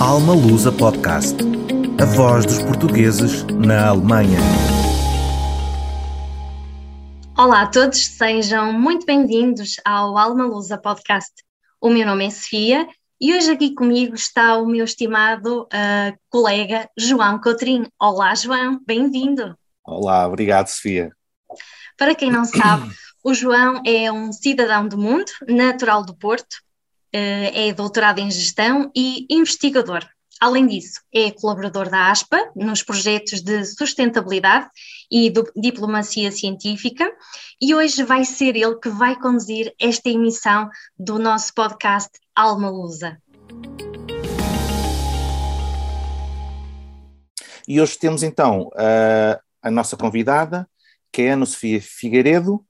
Alma Lusa Podcast. A voz dos portugueses na Alemanha. Olá a todos, sejam muito bem-vindos ao Alma Lusa Podcast. O meu nome é Sofia e hoje aqui comigo está o meu estimado uh, colega João Coutrinho. Olá, João, bem-vindo. Olá, obrigado, Sofia. Para quem não sabe, o João é um cidadão do mundo, natural do Porto, é doutorado em gestão e investigador. Além disso, é colaborador da ASPA nos projetos de sustentabilidade e diplomacia científica, e hoje vai ser ele que vai conduzir esta emissão do nosso podcast Alma Lusa. E hoje temos então a, a nossa convidada, que é a Ana Sofia Figueiredo,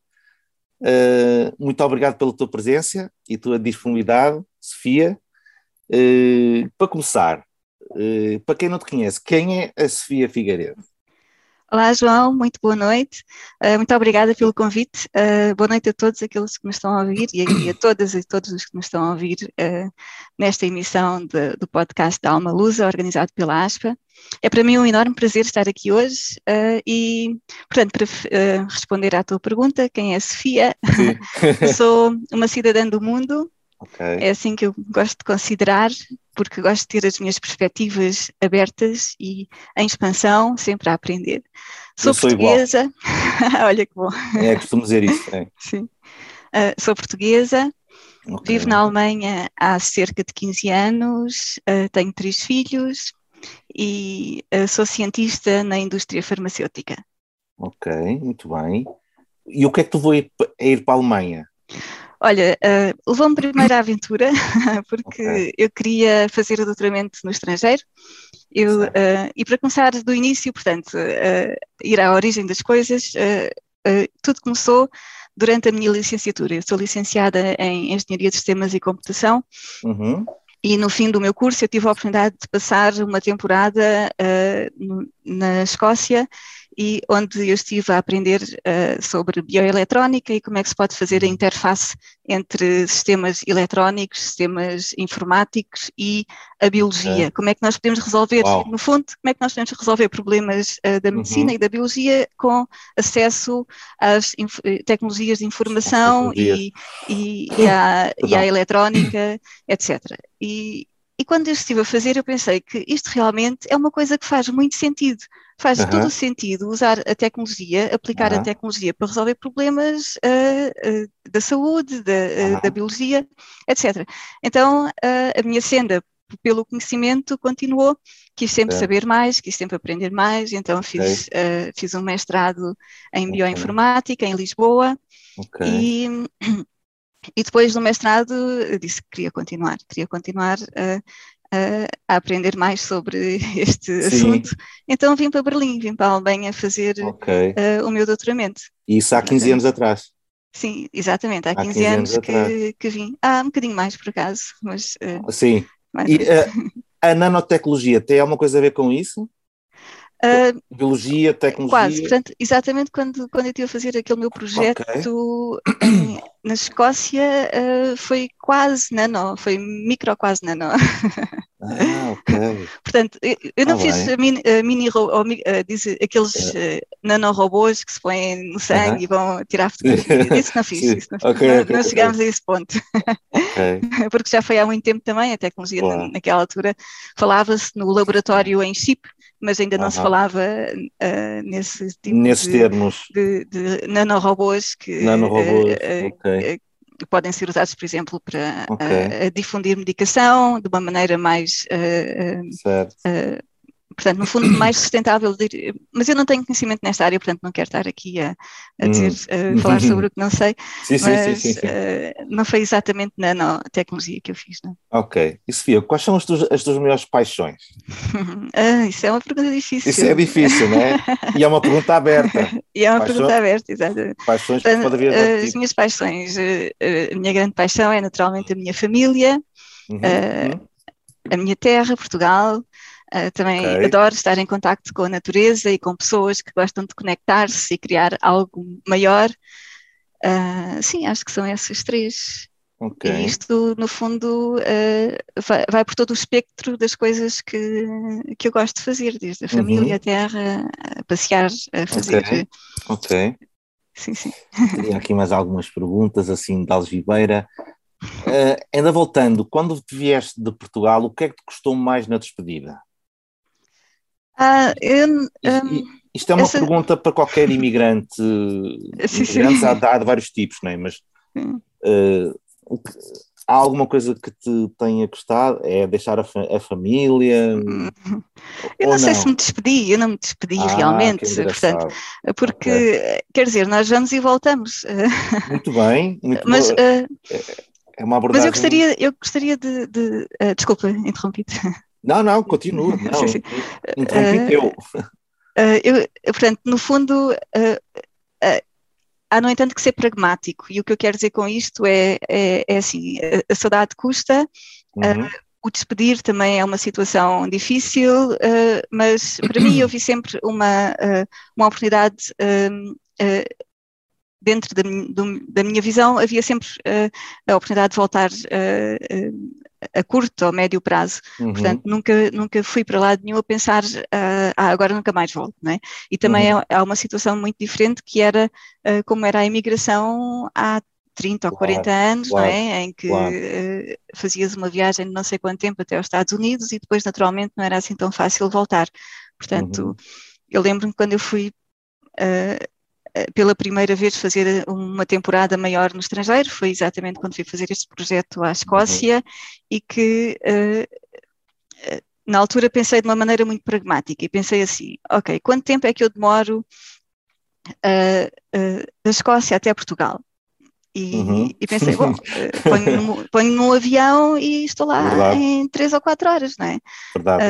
Uh, muito obrigado pela tua presença e tua disponibilidade, Sofia. Uh, para começar, uh, para quem não te conhece, quem é a Sofia Figueiredo? Olá, João, muito boa noite. muito obrigada pelo convite. boa noite a todos aqueles que me estão a ouvir e a, e a todas e todos os que me estão a ouvir nesta emissão de, do podcast da Alma Lusa, organizado pela ASPA. É para mim um enorme prazer estar aqui hoje uh, e, portanto, para uh, responder à tua pergunta, quem é a Sofia? Sou uma cidadã do mundo, okay. é assim que eu gosto de considerar, porque gosto de ter as minhas perspectivas abertas e em expansão, sempre a aprender. Sou, sou portuguesa, olha que bom. É, costumo dizer isso. É. Sim. Uh, sou portuguesa, okay. vivo na Alemanha há cerca de 15 anos, tenho três filhos e uh, sou cientista na indústria farmacêutica. Ok, muito bem. E o que é que tu vou ir, ir para a Alemanha? Olha, uh, levou-me primeiro à aventura, porque okay. eu queria fazer o doutoramento no estrangeiro. Eu, uh, e para começar do início, portanto, uh, ir à origem das coisas, tudo começou durante a minha licenciatura. Eu sou licenciada em Engenharia de Sistemas e Computação. Uhum. E no fim do meu curso eu tive a oportunidade de passar uma temporada na Escócia e onde eu estive a aprender uh, sobre bioeletrónica e como é que se pode fazer a interface entre sistemas eletrónicos, sistemas informáticos e a biologia. É. Como é que nós podemos resolver, Uau. no fundo, como é que nós podemos resolver problemas uh, da medicina uhum. e da biologia com acesso às tecnologias de informação e, e, e, à, e à eletrónica, etc. E, e quando eu estive a fazer, eu pensei que isto realmente é uma coisa que faz muito sentido. Faz uhum. todo o sentido usar a tecnologia, aplicar uhum. a tecnologia para resolver problemas uh, uh, da saúde, da, uh, da, biologia, etc. Então, a minha senda pelo conhecimento continuou, quis sempre é. saber mais, quis sempre aprender mais, então fiz, okay. fiz um mestrado em bioinformática em Lisboa okay. e e depois no mestrado disse que queria continuar, queria continuar a, a, a aprender mais sobre este Sim. assunto. Então vim para Berlim, vim para a Alemanha fazer okay. uh, o meu doutoramento. E isso há 15 anos atrás? Sim, exatamente, há, há 15, 15 anos, anos que, que, vim. Há um bocadinho mais, por acaso, mas... Uh, Sim, e uh, a nanotecnologia tem alguma coisa a ver com isso? Uh, Biologia, tecnologia. Quase, portanto, exatamente quando, quando eu estive a fazer aquele meu projeto okay. em, na Escócia, uh, foi quase nano, foi micro quase nano. Ah, ok. Portanto, eu, eu não ah, fiz a mini, a mini uh, diz, aqueles uh, nanorobôs que se põem no sangue uh -huh. e vão tirar fotografias. Isso não fiz, isso não, okay, não, okay, não chegámos a esse ponto. Porque já foi há muito tempo também, a tecnologia claro. naquela altura falava-se no laboratório em chip, mas ainda não se falava uh, nesse tipo Nesses de, termos. De, de nanorobôs que, nanorobôs, uh, okay podem ser usados, por exemplo, para okay. difundir medicação de uma maneira mais uh, portanto, no fundo, mais sustentável. Mas eu não tenho conhecimento nesta área, portanto, não quero estar aqui a, a dizer, hum. falar sobre o que não sei. Sim, mas sim, sim, uh, não foi exatamente na nanotecnologia que eu fiz. Não? Ok. E Sofia, quais são as tuas, as tuas melhores paixões? ah, isso é uma pergunta difícil. Isso é difícil, não é? E é uma pergunta aberta. e é uma paixões, pergunta aberta, exatamente. Paixões que pode haver. Uh, as minhas paixões, uh, a minha grande paixão é naturalmente a minha família. Uhum, uhum. A minha terra, Portugal, Uh, também okay. adoro estar em contato com a natureza e com pessoas que gostam de conectar-se e criar algo maior. Uh, sim, acho que são essas três Ok. E isto, no fundo, uh, vai, vai, por todo o espectro das coisas que, que eu gosto de fazer, desde a família, uhum. a terra, a passear, a fazer. Ok. okay. Sim, sim. Teria aqui mais algumas perguntas, assim, de Algibeira. Uh, ainda voltando, quando vieste de Portugal, o que é que te custou mais na despedida? Ah, eu, um, isto é uma essa... pergunta para qualquer imigrante. Sim, Imigrantes sim. Há, há de vários tipos, não é? Mas uh, há alguma coisa que te tenha custado? É deixar a, fa a família? Eu não sei não? se me despedi, eu não me despedi ah, realmente, portanto, porque, okay. quer dizer, nós vamos e voltamos. Muito bem, muito Mas, uh, é uma abordagem... Mas eu gostaria, eu gostaria de, de uh, desculpa, interrompi-te. Não, não, continua, não, sim, sim. interrompi uh, eu. portanto, no fundo, há, no entanto, que ser pragmático. E o que eu quero dizer com isto é, é, é assim: a, saudade custa, uhum. uh, o despedir também é uma situação difícil, uh, mas para mim eu vi sempre uma, uh, uma oportunidade. dentro da, minha visão, havia sempre a oportunidade de voltar a curto ou médio prazo. Uhum. Portanto, nunca, nunca fui para lado nenhum a pensar, uh, ah, agora nunca mais volto, não é? E também uhum. há, uma situação muito diferente que era uh, como era a imigração há 30 ou 40 anos, claro, não é? Em que claro. uh, fazias uma viagem de não sei quanto tempo até aos Estados Unidos e depois, naturalmente, não era assim tão fácil voltar. Portanto, uhum. eu lembro-me quando eu fui uh, pela primeira vez fazer uma temporada maior no estrangeiro, foi exatamente quando fui fazer este projeto à Escócia uhum. e que uh, na altura pensei de uma maneira muito pragmática e pensei assim, ok, quanto tempo é que eu demoro uh, uh, da Escócia até Portugal? E, uhum. e pensei, bom, ponho, num, ponho num avião e estou lá Verdade. em três ou quatro horas, não é? Verdade.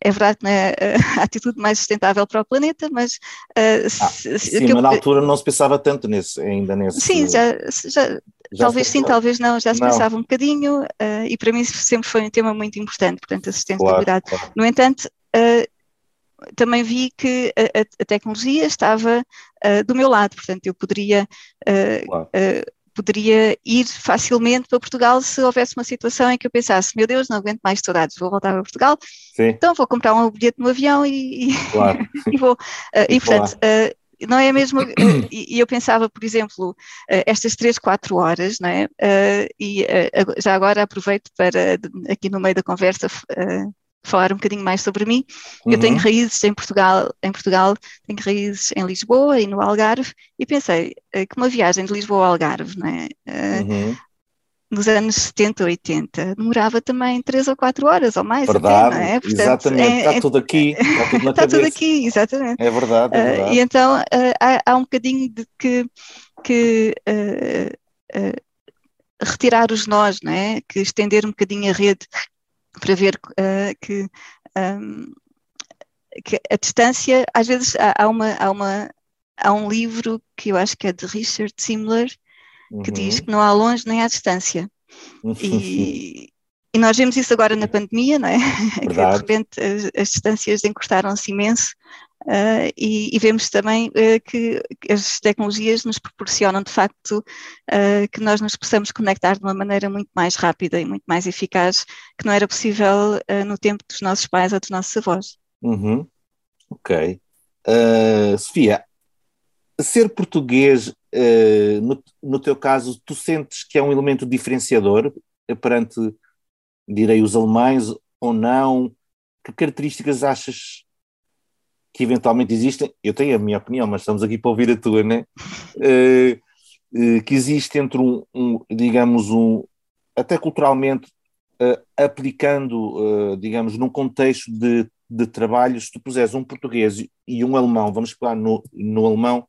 É verdade que não é a atitude mais sustentável para o planeta, mas. Uh, ah, sim, mas na altura não se pensava tanto nesse, ainda nesse. Sim, já, já, já talvez sim, talvez não, já se não. pensava um bocadinho, uh, e para mim sempre foi um tema muito importante, portanto, a sustentabilidade. Claro, claro. No entanto, uh, também vi que a, a tecnologia estava do meu lado, portanto, eu poderia. Claro poderia ir facilmente para Portugal se houvesse uma situação em que eu pensasse, meu Deus, não aguento mais saudades, vou voltar para Portugal, Sim. então vou comprar um bilhete no avião e, claro. e vou. Uh, e, portanto, uh, não é mesmo, uh, e eu pensava, por exemplo, estas três, quatro horas, não é? e já agora aproveito para, aqui no meio da conversa, falar um bocadinho mais sobre mim. Uhum. Eu tenho uhum. raízes em Portugal, em Portugal, tenho raízes em Lisboa e no Algarve, e pensei uh, que uma viagem de Lisboa ao Algarve, né, uh, uhum. nos anos 70, 80, demorava também 3 ou 4 horas ou mais. Verdade, até, é? Portanto, exatamente, é, está é, tudo aqui. Está tudo, está tudo aqui, exatamente. É verdade, é verdade. Uh, e então há, há, um bocadinho de que, que retirar os nós, não é? que estender um bocadinho a rede para ver uh, que, um, que, a distância, às vezes há, há, uma, há, uma, há um livro que eu acho que é de Richard Simler, que uhum. diz que não há longe nem há distância. E, e, nós vemos isso agora na pandemia, não é? que de repente as, as distâncias encurtaram-se imenso Uh, e, e, vemos também uh, que as tecnologias nos proporcionam, de facto, uh, que nós nos possamos conectar de uma maneira muito mais rápida e muito mais eficaz, que não era possível no tempo dos nossos pais ou dos nossos avós. Uhum. Ok. Sofia, ser português, no, no teu caso, tu sentes que é um elemento diferenciador perante, direi, os alemães ou não? Que características achas que eventualmente existem, eu tenho a minha opinião, mas estamos aqui para ouvir a tua, né? Uh, uh, que existe entre um, um, digamos, um, até culturalmente, uh, aplicando, digamos, num contexto de, de trabalho, se tu puseres um português e um alemão, vamos pegar no, no alemão,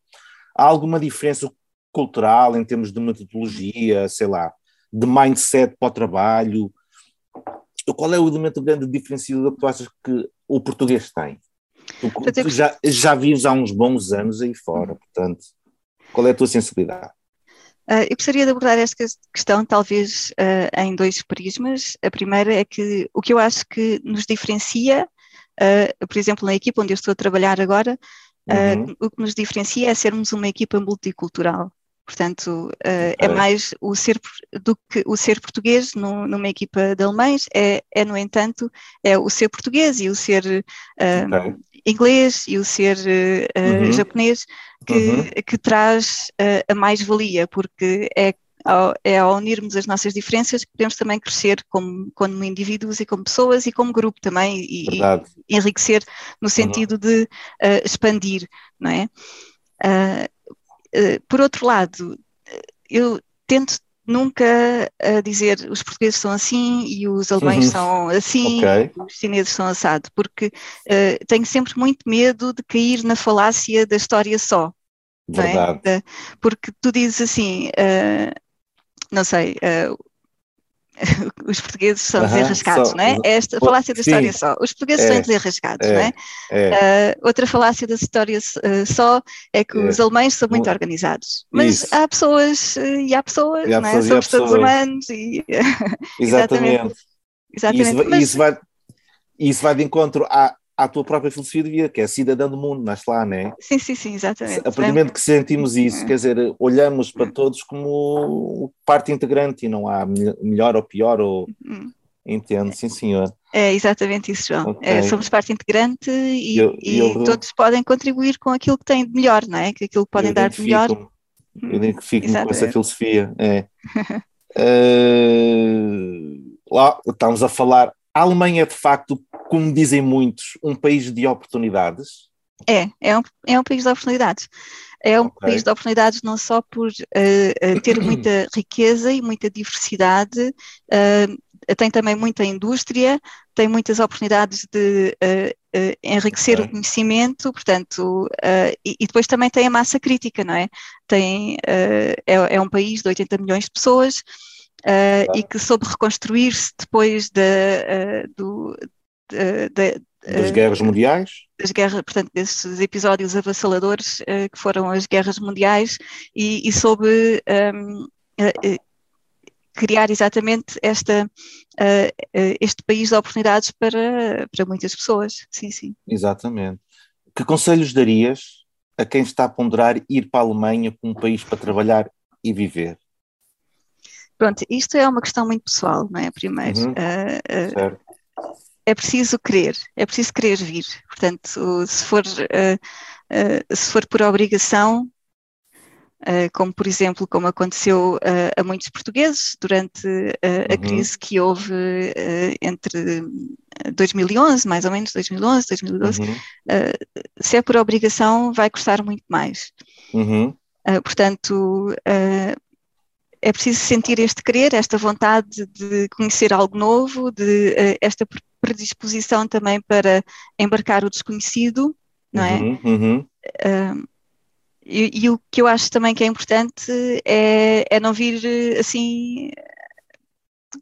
há alguma diferença cultural em termos de metodologia, sei lá, de mindset para o trabalho? Qual é o elemento grande diferenciador que tu achas que o português tem? Tu, tu já, já vives há uns bons anos aí fora, portanto, qual é a tua sensibilidade? Uh, eu gostaria de abordar esta questão, talvez, uh, em dois prismas. A primeira é que o que eu acho que nos diferencia, uh, por exemplo, na equipa onde eu estou a trabalhar agora, uhum. o que nos diferencia é sermos uma equipa multicultural. Portanto, é mais o ser do que o ser português no, numa equipa de alemães, é, é, no entanto, é o ser português e o ser okay. Inglês e o ser uh, uhum. japonês que, uhum. que traz a mais-valia, porque é ao, é ao unirmos as nossas diferenças que podemos também crescer como, como indivíduos e como pessoas e como grupo também e, e enriquecer no uhum. sentido uhum. de uh, expandir, não é? Uh, uh, por outro lado, eu tento nunca dizer os portugueses são assim e os alemães uhum. são assim, okay. os chineses são assado, porque tenho sempre muito medo de cair na falácia da história só. É? Verdade. É? Porque tu dizes assim, uh, não sei, uh, os portugueses são -huh, desenrascados, só, não é? Esta falácia da história só. Os portugueses é, são desenrascados, é, não é? é. Uh, outra falácia da história uh, só é que é. os alemães são muito organizados. Mas Isso. há pessoas e há pessoas, e há não é? Somos todos humanos e. Exatamente. Exatamente. Isso, Mas... isso, vai, isso vai de encontro à, à tua própria filosofia de vida, que é cidadão do mundo, nasce lá, não é? Sim, sim, sim, exatamente. A partir do momento que sentimos isso, quer dizer, olhamos para todos como parte integrante e não há melhor ou pior, ou hum. entendo, sim senhor. É exatamente isso, João. Okay. É, somos parte integrante e, eu, e eu, todos podem contribuir com aquilo que têm de melhor, não é? Que aquilo que podem dar de melhor. Eu hum, identifico-me com essa filosofia. É. uh, lá estamos a falar a Alemanha é de facto, como dizem muitos, um país de oportunidades? É, é um, é um país de oportunidades. É um okay. país de oportunidades não só por uh, ter muita riqueza e muita diversidade, uh, tem também muita indústria, tem muitas oportunidades de uh, enriquecer okay. o conhecimento, portanto, e, e, depois também tem a massa crítica, não é? Tem, é, é um país de 80 milhões de pessoas, uh, e que soube reconstruir-se depois de, uh, do, de, de, das guerras mundiais? Das guerras, portanto, desses episódios avassaladores que foram as guerras mundiais e, e soube um, criar exatamente esta, este país de oportunidades para, para muitas pessoas. Sim, sim. Exatamente. Que conselhos darias a quem está a ponderar ir para a Alemanha como um país para trabalhar e viver? Pronto, isto é uma questão muito pessoal, não é? Primeiro. Uhum. Uh, uh, é preciso querer, é preciso querer vir. Portanto, se for, uh, se for por obrigação, como por exemplo, como aconteceu a muitos portugueses durante a uhum. crise que houve entre 2011, mais ou menos 2011, 2012, uhum. se é por obrigação, vai custar muito mais. Uhum. portanto, é preciso sentir este querer, esta vontade de conhecer algo novo, de uh, esta predisposição também para embarcar o desconhecido, não é? Uhum, uhum. Uh, e, e, o que eu acho também que é importante é, é não vir assim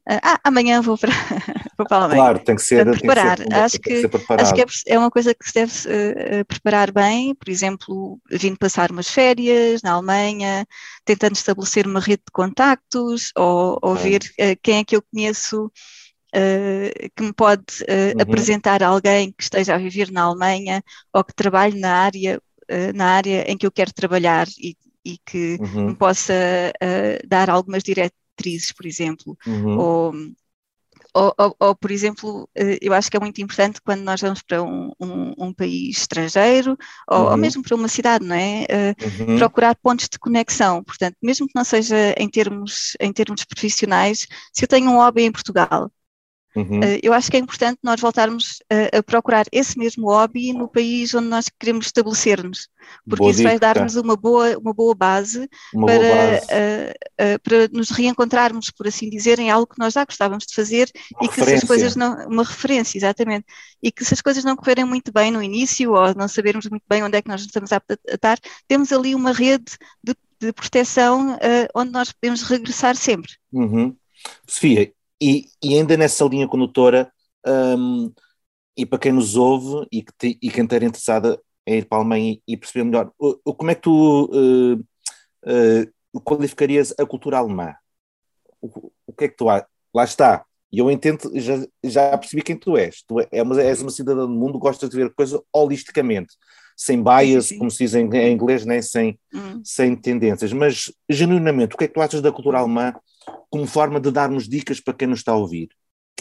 ah, amanhã vou para, vou para a Alemanha. Claro, tem que ser, para preparar. Tem que ser, acho que, que acho que é, é, uma coisa que se deve uh, preparar bem, por exemplo, vindo passar umas férias na Alemanha, tentando estabelecer uma rede de contactos, ou, ou ver uh, quem é que eu conheço uh, que me pode uhum. apresentar alguém que esteja a viver na Alemanha ou que trabalhe na área, na área em que eu quero trabalhar e, e que uhum. me possa dar algumas diretas atrizes, por exemplo, uhum. ou, ou, ou, ou, por exemplo, eh, eu acho que é muito importante quando nós vamos para um, um, um país estrangeiro ou, uhum. ou, mesmo para uma cidade, não é? Uh, uhum. Procurar pontos de conexão. Portanto, mesmo que não seja em termos, em termos profissionais, se eu tenho um hobby em Portugal Uhum. Uh, eu acho que é importante nós voltarmos a, a, procurar esse mesmo hobby no país onde nós queremos estabelecer-nos, porque boa isso dica. vai dar-nos uma boa, uma boa base, uma para, boa base. Uh, uh, para nos reencontrarmos, por assim dizer, em algo que nós já gostávamos de fazer uma e que se as coisas não. Uma referência, exatamente. E que se as coisas não correrem muito bem no início ou não sabermos muito bem onde é que nós estamos a estar, temos ali uma rede de, de proteção onde nós podemos regressar sempre. Uhum. Sofia, e, e ainda nessa linha condutora, um, e para quem nos ouve e, que te, e quem esteja interessada em ir para a Alemanha e, perceber melhor, o, como é que tu uh, uh, qualificarias a cultura alemã? O, o que é que tu há? Lá está. E eu entendo, já, já percebi quem tu és. Tu é uma, és uma cidadã do mundo, gostas de ver a coisa holisticamente. Sem bias, como se diz em, em inglês, nem sem, hum. sem tendências. Mas, genuinamente, o que é que tu achas da cultura alemã como forma de darmos dicas para quem nos está a ouvir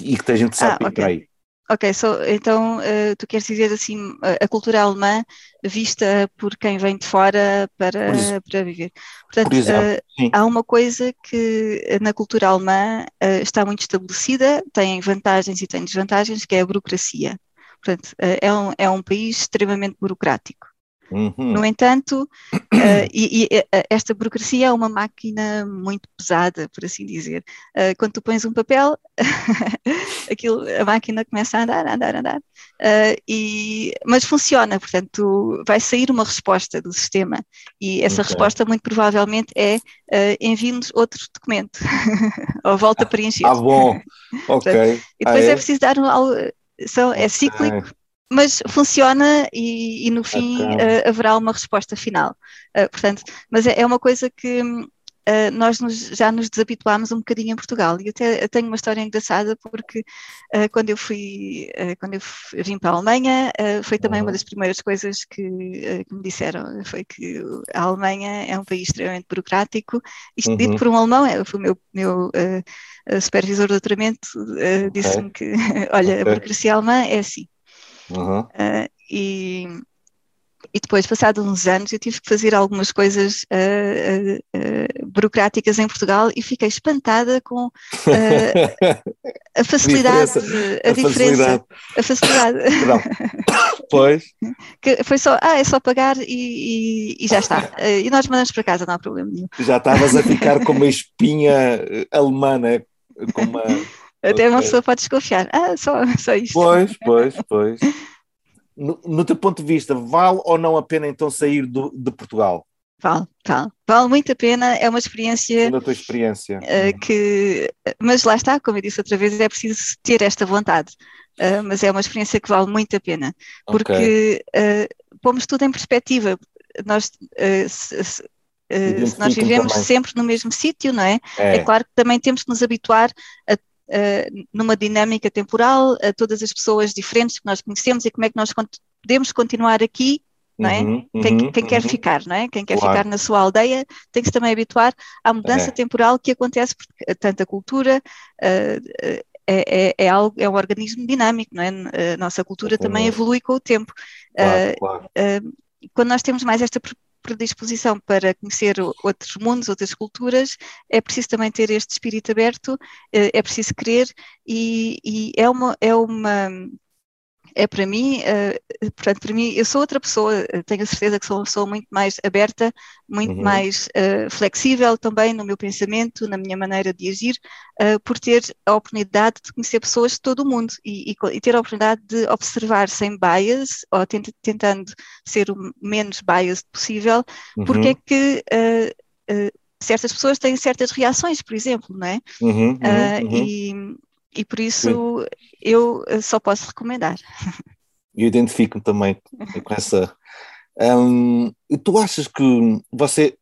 e que tem gente sabe ah, okay. aí? Ok, so, então uh, tu queres dizer assim a cultura alemã vista por quem vem de fora para, para viver. Portanto, por exemplo, uh, há uma coisa que na cultura alemã uh, está muito estabelecida, tem vantagens e tem desvantagens, que é a burocracia. Portanto, é um, é um país extremamente burocrático. Uhum. No entanto, uh, e, e, eh, esta burocracia é uma máquina muito pesada, por assim dizer. Uh, quando tu pões um papel, aquilo, a máquina começa a andar, andar, andar. Uh, e, mas funciona, portanto, vai sair uma resposta do sistema e essa okay. resposta muito provavelmente é uh, envie-nos outro documento ou volta a preencher. Ah, bom, ok. e depois ah, é? é? preciso dar um, são, é cíclico mas funciona e, e no fim uh, haverá uma resposta final. Uh, portanto, mas é, é, uma coisa que uh, nós nos, já nos desabituámos um bocadinho em Portugal. E até tenho uma história engraçada porque quando eu fui, quando eu vim para a Alemanha, foi também uma das primeiras coisas que, que, me disseram, foi que a Alemanha é um país extremamente burocrático. Isto uhum. dito por um alemão, é, foi o meu, meu supervisor de doutoramento, disse-me que, olha, okay. a burocracia alemã é assim. Uhum. Uh, e, e depois, passados uns anos, eu tive que fazer algumas coisas uh, uh, burocráticas em Portugal e fiquei espantada com a facilidade, a, a, diferença, a facilidade. pois. Que foi só, ah, é só pagar e, e, e já está. e nós mandamos para casa, não há problema nenhum. Já estavas a ficar com uma espinha alemã, né? Com uma até uma pessoa pode desconfiar. Ah, só, só isto. Pois, pois, pois. No, no, teu ponto de vista, vale ou não a pena então sair do, de Portugal? Vale, vale. Vale muito a pena, é uma experiência. Da tua experiência. Uh, que, mas lá está, como eu disse outra vez, é preciso ter esta vontade. Uh, mas é uma experiência que vale muito a pena. Porque okay. uh, pomos tudo em perspectiva. Nós, se, se, se nós vivemos também. sempre no mesmo sítio, não é? é? é? claro que também temos que nos habituar a uh, numa dinâmica temporal, a todas as pessoas diferentes que nós conhecemos e como é que nós podemos continuar aqui não é? Uhum, quem, uhum, quem uhum. quer ficar, não é? Quem quer claro. ficar na sua aldeia tem que se também habituar à mudança é. temporal que acontece, porque tanto a cultura uh, é, é, é, algo, é um organismo dinâmico, não é? A nossa cultura também evolui com o tempo. Claro, uh, claro. Uh, quando nós temos mais esta predisposição para conhecer outros mundos, outras culturas, é preciso também ter este espírito aberto, eh, é preciso querer e, e é uma, é uma é para mim, uh, portanto, para mim, eu sou outra pessoa, tenho a certeza que sou uma pessoa muito mais aberta, muito uhum. mais uh, flexível também no meu pensamento, na minha maneira de agir, uh, por ter a oportunidade de conhecer pessoas de todo o mundo e, e, e ter a oportunidade de observar sem bias, ou tent, tentando ser o menos biased possível, uhum. porque é que certas pessoas têm certas reações, por exemplo, não é? Uhum, uhum, e, e por isso Sim. eu só posso recomendar. Eu identifico-me também com essa. Um, tu achas que você,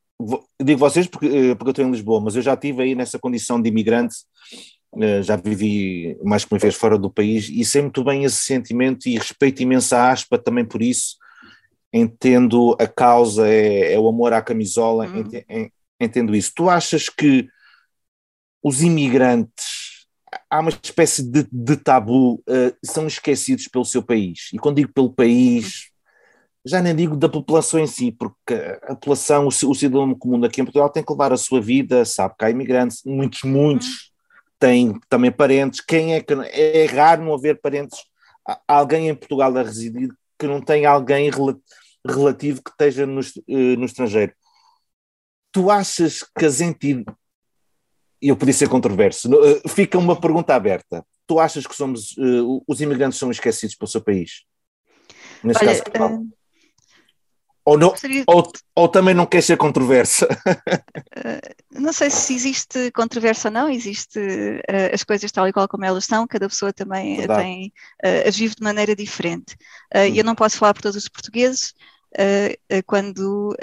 digo vocês porque, eh, porque eu estou em Lisboa, mas eu já estive aí nessa condição de imigrante, eh, já vivi mais que uma vez fora do país e sei muito bem esse sentimento e respeito imenso a aspa também por isso. Entendo a causa, é, é o amor à camisola, entendo, entendo isso. Tu achas que os imigrantes há uma espécie de, de tabu, uh, são esquecidos pelo seu país. E quando digo pelo país, já nem digo da população em si, porque a população, o, o cidadão comum aqui em Portugal tem que levar a sua vida, sabe que há imigrantes, muitos, muitos uhum. têm também parentes. Quem é que. É raro não haver parentes, alguém em Portugal a residir que não tenha alguém relativo que esteja no, uh, no estrangeiro. Tu achas que as entidades eu podia ser controverso. Eh, fica uma pergunta aberta. Tu achas que somos, uh, os imigrantes são esquecidos pelo seu país? Neste Olha, caso, uh, ou, não, ou, ou, também não quer ser controversa? Uh, não sei se existe controvérsia ou não, existe uh, as coisas tal e qual como elas são, cada pessoa também Verdade. tem, as vive de maneira diferente. Hum. Eu não posso falar por todos os portugueses, quando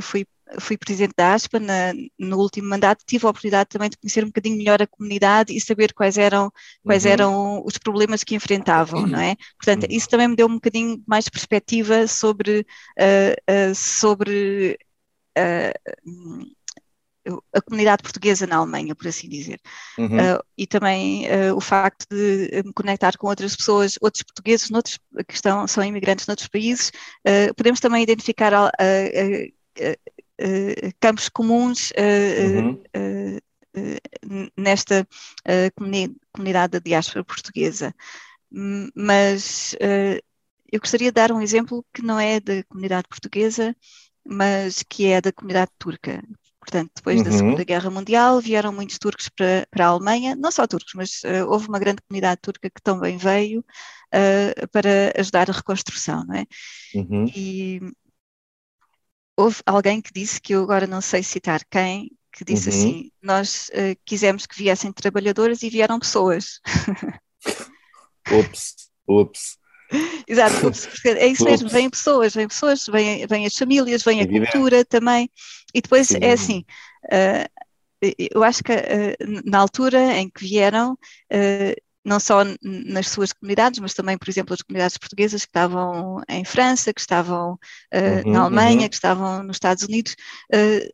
fui fui presidente da ASPA na, no último mandato, tive a oportunidade também de conhecer um bocadinho melhor a comunidade e saber quais eram, quais uhum. eram os problemas que enfrentavam, não é? Portanto, uhum. isso também me deu um bocadinho mais perspectiva sobre, uh, uh, sobre uh, a comunidade portuguesa na Alemanha, por assim dizer. Uhum. Uh, e também uh, o facto de me conectar com outras pessoas, outros portugueses noutros, que estão, são imigrantes noutros países, uh, podemos também identificar campos comuns uhum. nesta comunidade da diáspora portuguesa. Mas eu gostaria de dar um exemplo que não é da comunidade portuguesa, mas que é da comunidade turca. Portanto, depois uhum. da Segunda Guerra Mundial vieram muitos turcos para, para a Alemanha, não só turcos, mas uh, houve uma grande comunidade turca que também veio uh, para ajudar a reconstrução, não é? Uhum. E houve alguém que disse, que eu agora não sei citar quem, que disse uhum. assim, nós uh, quisemos que viessem trabalhadores e vieram pessoas. Ops, ops. Exato, é isso mesmo, vêm pessoas, vêm pessoas, vêm, vêm as famílias, vem a cultura também, e depois Sim. é assim, uh, eu acho que uh, na altura em que vieram, uh, não só nas suas comunidades, mas também, por exemplo, as comunidades portuguesas que estavam em França, que estavam uhum, na Alemanha, uhum. que estavam nos Estados Unidos,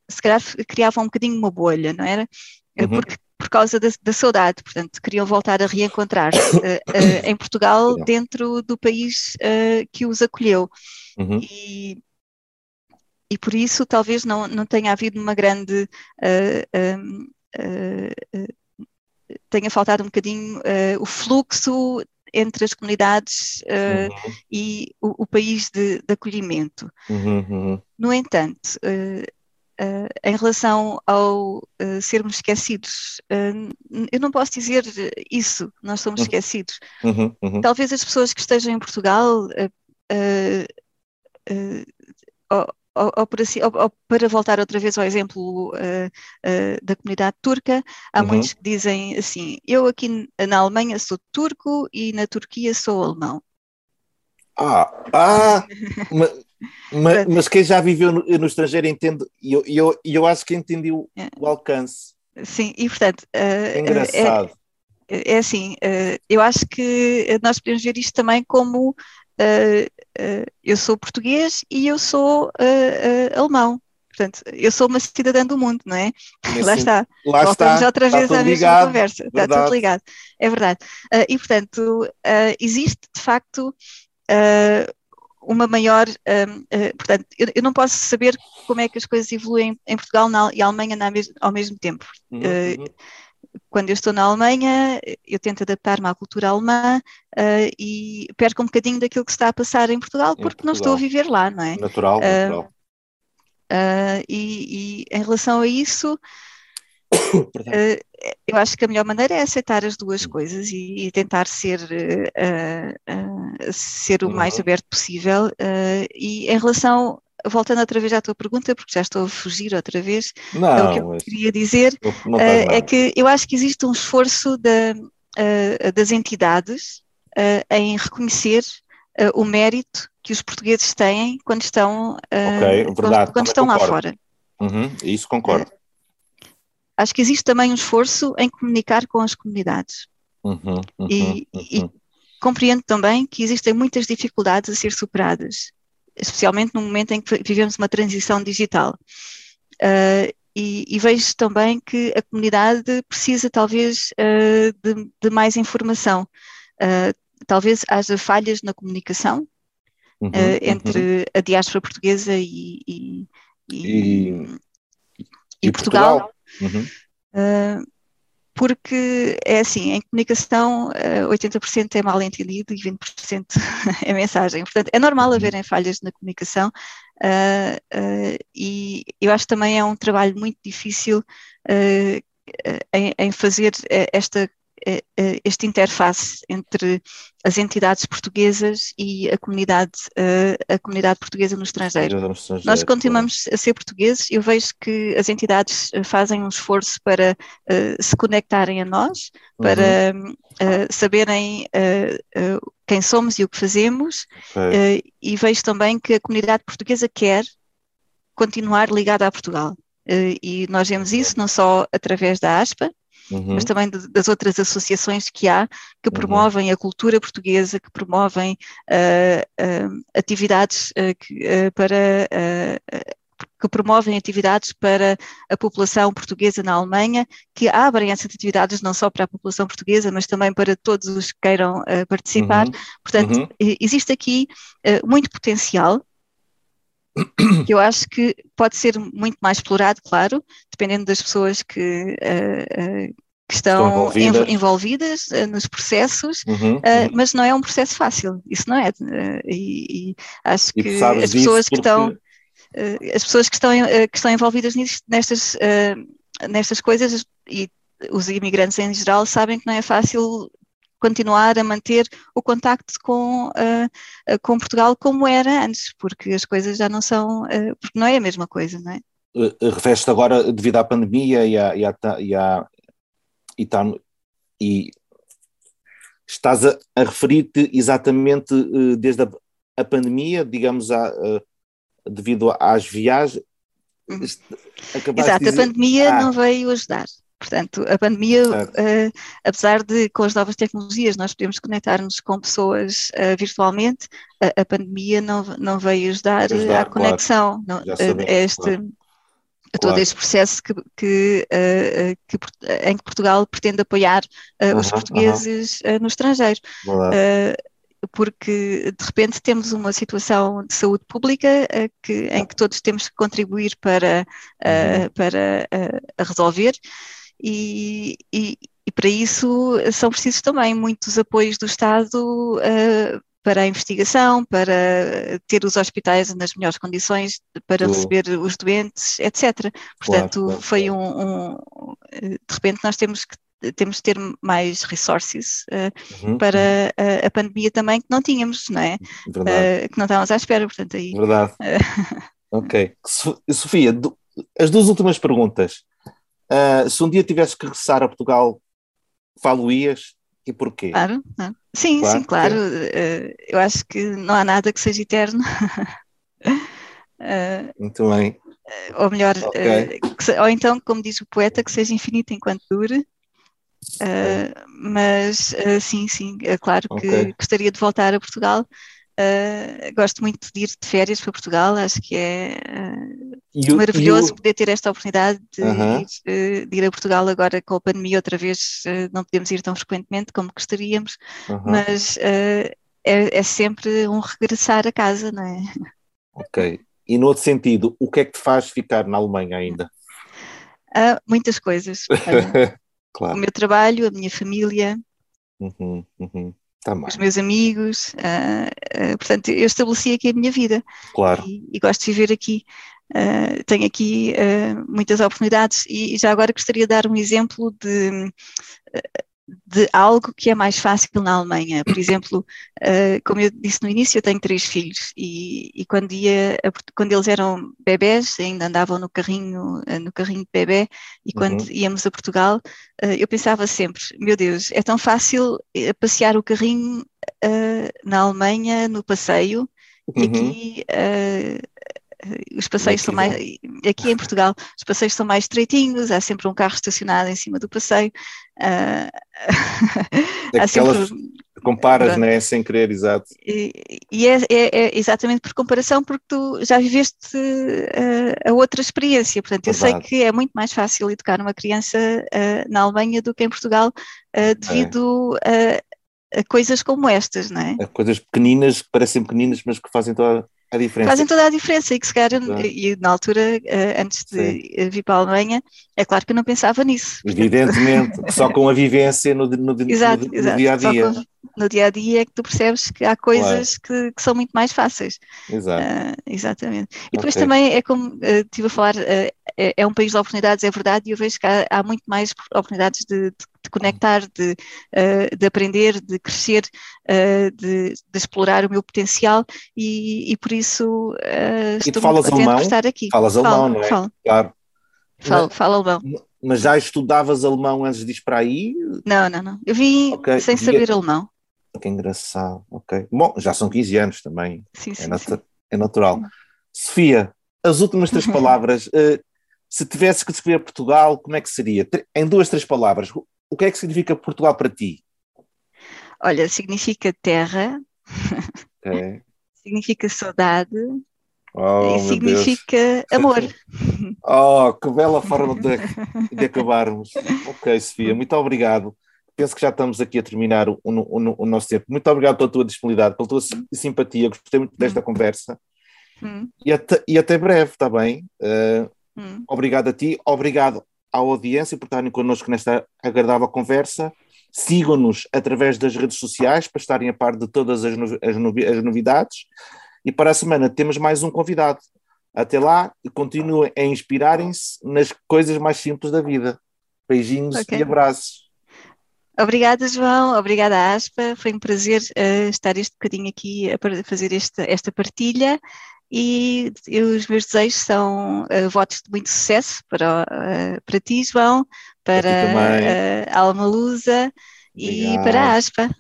se calhar criavam um bocadinho uma bolha, não era? Uhum. Porque por causa da, da, saudade, portanto, queriam voltar a reencontrar-se uh, uh, em Portugal dentro do país uh, que os acolheu. Uhum. E, e por isso talvez não, não tenha havido uma grande. Tenha faltado um bocadinho o fluxo entre as comunidades uhum. e o, o, país de, de acolhimento. Uhum, uhum. No entanto, Uh, em relação ao uh, sermos esquecidos, uh, eu não posso dizer isso, nós somos uhum. esquecidos. Uhum, uhum. Talvez as pessoas que estejam em Portugal, ou, ou, assim, ou, ou, para voltar outra vez ao exemplo da comunidade turca, há uhum. muitos que dizem assim: eu aqui na Alemanha sou turco e na Turquia sou alemão. Ah, ah mas, mas, quem já viveu no, no estrangeiro entende, e eu, eu, eu acho que entendi o, é. o alcance. Sim, e portanto. Uh, é engraçado. É, é assim, uh, eu acho que nós podemos ver isto também como uh, eu sou português e eu sou alemão. Portanto, eu sou uma cidadã do mundo, não é? lá está. Lá Voltamos está. outra vez à mesma conversa. Verdade. Está tudo ligado. É verdade. e, portanto, existe de facto uh, uma maior. Uh, uh, portanto, eu, eu, não posso saber como é que as coisas evoluem em Portugal na, e Alemanha na, ao mesmo tempo. Uhum, uhum. Quando eu estou na Alemanha, eu tento adaptar-me à cultura alemã e perco um bocadinho daquilo que está a passar em Portugal, porque Portugal. não estou a viver lá, não é? Natural, natural. E, e, em relação a isso, Uh, eu acho que a melhor maneira é aceitar as duas coisas e, e tentar ser, uh, uh, ser o mais aberto possível. e em relação, voltando outra vez à tua pergunta, porque já estou a fugir outra vez, não, o que eu queria dizer é que eu acho que existe um esforço da, das entidades em reconhecer o mérito que os portugueses têm quando estão, okay, quando, quando estão lá fora. Uhum, isso concordo acho que existe também um esforço em comunicar com as comunidades. Uhum, uhum, e, uhum. e, compreendo também que existem muitas dificuldades a ser superadas, especialmente no momento em que vivemos uma transição digital. Uh, e, e, vejo também que a comunidade precisa, talvez, uh, de, de, mais informação. Uh, talvez haja falhas na comunicação uhum, entre uhum. a diáspora portuguesa e, e, e Portugal. Portugal. Uhum. Uh, porque é assim, em comunicação uh, ah, 80% é mal entendido e 20% é mensagem. Portanto, é normal uhum. haverem falhas na comunicação uh, uh, e eu acho que também é um trabalho muito difícil em, em, fazer esta eh, eh, esta interface entre as entidades portuguesas e a comunidade, eh, a comunidade portuguesa no estrangeiro. Nós continuamos a ser portugueses, eu vejo que as entidades fazem um esforço para se conectarem a nós, para uhum. saberem quem somos e o que fazemos, okay. e vejo também que a comunidade portuguesa quer continuar ligada a Portugal. e nós vemos isso não só através da ASPA, Uhum. mas também das outras associações que há que uhum. promovem uhum. a cultura portuguesa, que promovem uh, uh, atividades uh, que, para que promovem atividades para a população portuguesa na Alemanha, que abrem essas atividades não só para a população portuguesa, mas também para todos os que queiram participar. Uhum. Portanto, uhum. existe aqui muito potencial que eu acho que pode ser muito mais explorado, claro, dependendo das pessoas que, uh, uh, que estão, envolvidas, envolvidas uh, nos processos, uhum, uhum. mas não é um processo fácil, isso não é. E, e, acho e que as pessoas que estão as pessoas que estão, que estão envolvidas nestas, nestas coisas e os imigrantes em geral sabem que não é fácil continuar a manter o contacto com, uh, com Portugal como era antes, porque as coisas já não são, uh, porque não é a mesma coisa, não é? Refere-te agora devido à pandemia e, à, e, à, e, à, e, tá, e estás a, a referir-te exatamente desde a, a, pandemia, digamos, a, devido às viagens. Uhum. Exato, dizer, a pandemia ah, não veio ajudar. Portanto, a pandemia, uh, apesar de com as novas tecnologias nós podemos conectar-nos com pessoas uh, virtualmente, a, a, pandemia não, não veio ajudar, ajudar à conexão, claro. não, sabemos, este, claro. a todo claro. este processo que, que, uh, que, em que Portugal pretende apoiar -huh, os portugueses -huh. no estrangeiro porque de repente temos uma situação de saúde pública que, em que todos temos que contribuir para, uh, para uh, resolver e, e, e, para isso são precisos também muitos apoios do Estado uh, para a investigação, para ter os hospitais nas melhores condições para receber os doentes, etc. Portanto, claro, foi. Um, um, De repente, nós temos que temos de ter mais resources uh, uhum, para uhum. a pandemia também que não tínhamos, não é? Uh, que não estávamos à espera, portanto aí. Verdade. ok. Sofia, as duas últimas perguntas. Uh, se um dia tivesse que regressar a Portugal, falo-ias e porquê? Claro, sim, claro, sim, claro. Uh, eu acho que não há nada que seja eterno. uh, Muito bem. ou melhor, okay. que, ou então, como diz o poeta, que seja infinito enquanto dure. mas sim, sim, é claro que okay. gostaria de voltar a Portugal Uh, gosto muito de ir de férias para Portugal, acho que é uh, maravilhoso poder ter esta oportunidade de, uh ir, de, ir, a Portugal agora com a pandemia outra vez, não podemos ir tão frequentemente como gostaríamos, mas é, é, sempre um regressar a casa, não é? Ok. E no outro sentido, o que é que te faz ficar na Alemanha ainda? muitas coisas. claro. O meu trabalho, a minha família. Uhum, uhum. Também. os meus amigos, uh, uh, portanto, eu estabeleci aqui a minha vida. Claro. E, e gosto de viver aqui. Uh, tenho aqui muitas oportunidades e já agora gostaria de dar um exemplo de de algo que é mais fácil na Alemanha. Por exemplo, uh, como eu disse no início, eu tenho três filhos e, e quando, ia, quando eles eram bebés, ainda andavam no carrinho, uh, no carrinho de bebê, e quando uhum. íamos a Portugal, uh, eu pensava sempre, meu Deus, é tão fácil passear o carrinho na Alemanha, no passeio, uhum. e aqui os passeios são mais. Aqui em Portugal, os passeios são mais estreitinhos, há sempre um carro estacionado em cima do passeio. Uh, sempre. Comparas, né? Sem querer, exato. E, e é, é, é, exatamente por comparação, porque tu já viveste uh, a outra experiência. Portanto, eu sei que é muito mais fácil educar uma criança uh, na Alemanha do que em Portugal, devido é. a, a, coisas como estas, não é? A coisas pequeninas, que parecem pequeninas, mas que fazem toda a diferença. Fazem toda a diferença e que se calhar, e na altura, eh, antes de Sim. vir para a Alemanha, é claro que eu não pensava nisso. Evidentemente, só com a vivência no, no, no, exato, no, exato. dia a dia. no dia a dia é que tu percebes que há coisas claro. que, que, são muito mais fáceis. Exato. Uh, exatamente. E depois okay. também é como uh, estive a falar, uh, é, é, um país de oportunidades, é verdade, e eu vejo que há, há muito mais oportunidades de, de, de conectar, de, de aprender, de crescer, de, de, explorar o meu potencial e, e por isso estou falas muito alemão? por estar aqui. Falas falo, alemão, não é? Falo. Claro. Falo, falo alemão. Mas já estudavas alemão antes de ir para aí? Não, não, não. Eu vim okay. sem saber alemão. Que engraçado, ok. Bom, já são 15 anos também. Sim, é sim, é, nat sim. é natural. Sofia, as últimas três palavras. Uh, se tivesse que descrever Portugal, como é que seria? Em duas, três palavras, o que é que significa Portugal para ti? Olha, significa terra, okay. significa saudade oh, e significa Deus. amor. Oh, que bela forma de, de acabarmos. Ok, Sofia, muito obrigado. Penso que já estamos aqui a terminar o, o, o, nosso tempo. Muito obrigado pela tua disponibilidade, pela tua simpatia. Gostei muito desta hum. conversa. Hum. E, até, e até breve, está bem? Uh, hum. Obrigado a ti, obrigado à audiência por estarem connosco nesta agradável conversa. Sigam-nos através das redes sociais para estarem a par de todas as, as, as novidades. E para a semana temos mais um convidado. Até lá, continuem a inspirarem-se nas coisas mais simples da vida. Beijinhos okay. e abraços. Obrigada, João. Obrigada, Aspa. Foi um prazer uh, estar este bocadinho aqui a fazer esta, esta partilha. E, e os meus desejos são uh, votos de muito sucesso para, uh, para ti, João, para a Alma Lusa e para a Aspa.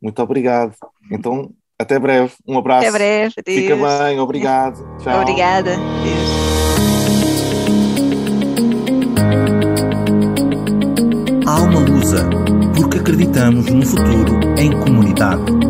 Muito obrigado. Então, até breve. Um abraço. Até breve. Adeus. Fica bem. Obrigado. Tchau. Obrigada. Adeus. Alma Lusa, porque acreditamos num futuro em comunidade.